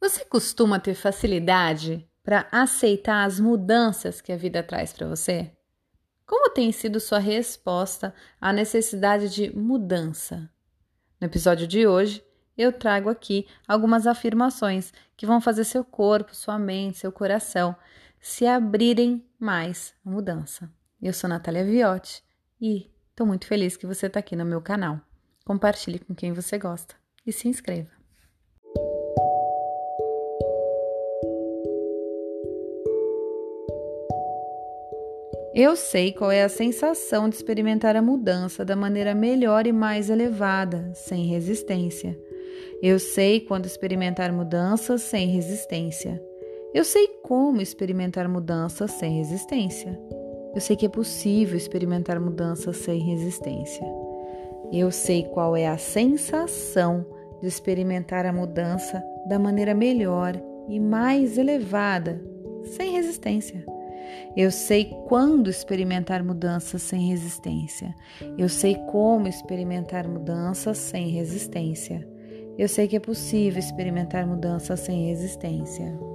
Você costuma ter facilidade para aceitar as mudanças que a vida traz para você? Como tem sido sua resposta à necessidade de mudança? No episódio de hoje, eu trago aqui algumas afirmações que vão fazer seu corpo, sua mente, seu coração se abrirem mais à mudança. Eu sou Natália Viotti e estou muito feliz que você está aqui no meu canal. Compartilhe com quem você gosta e se inscreva. Eu sei qual é a sensação de experimentar a mudança da maneira melhor e mais elevada, sem resistência. Eu sei quando experimentar mudanças sem resistência. Eu sei como experimentar mudanças sem resistência. Eu sei que é possível experimentar mudanças sem resistência. Eu sei qual é a sensação de experimentar a mudança da maneira melhor e mais elevada, sem resistência. Eu sei quando experimentar mudanças sem resistência. Eu sei como experimentar mudanças sem resistência. Eu sei que é possível experimentar mudanças sem resistência.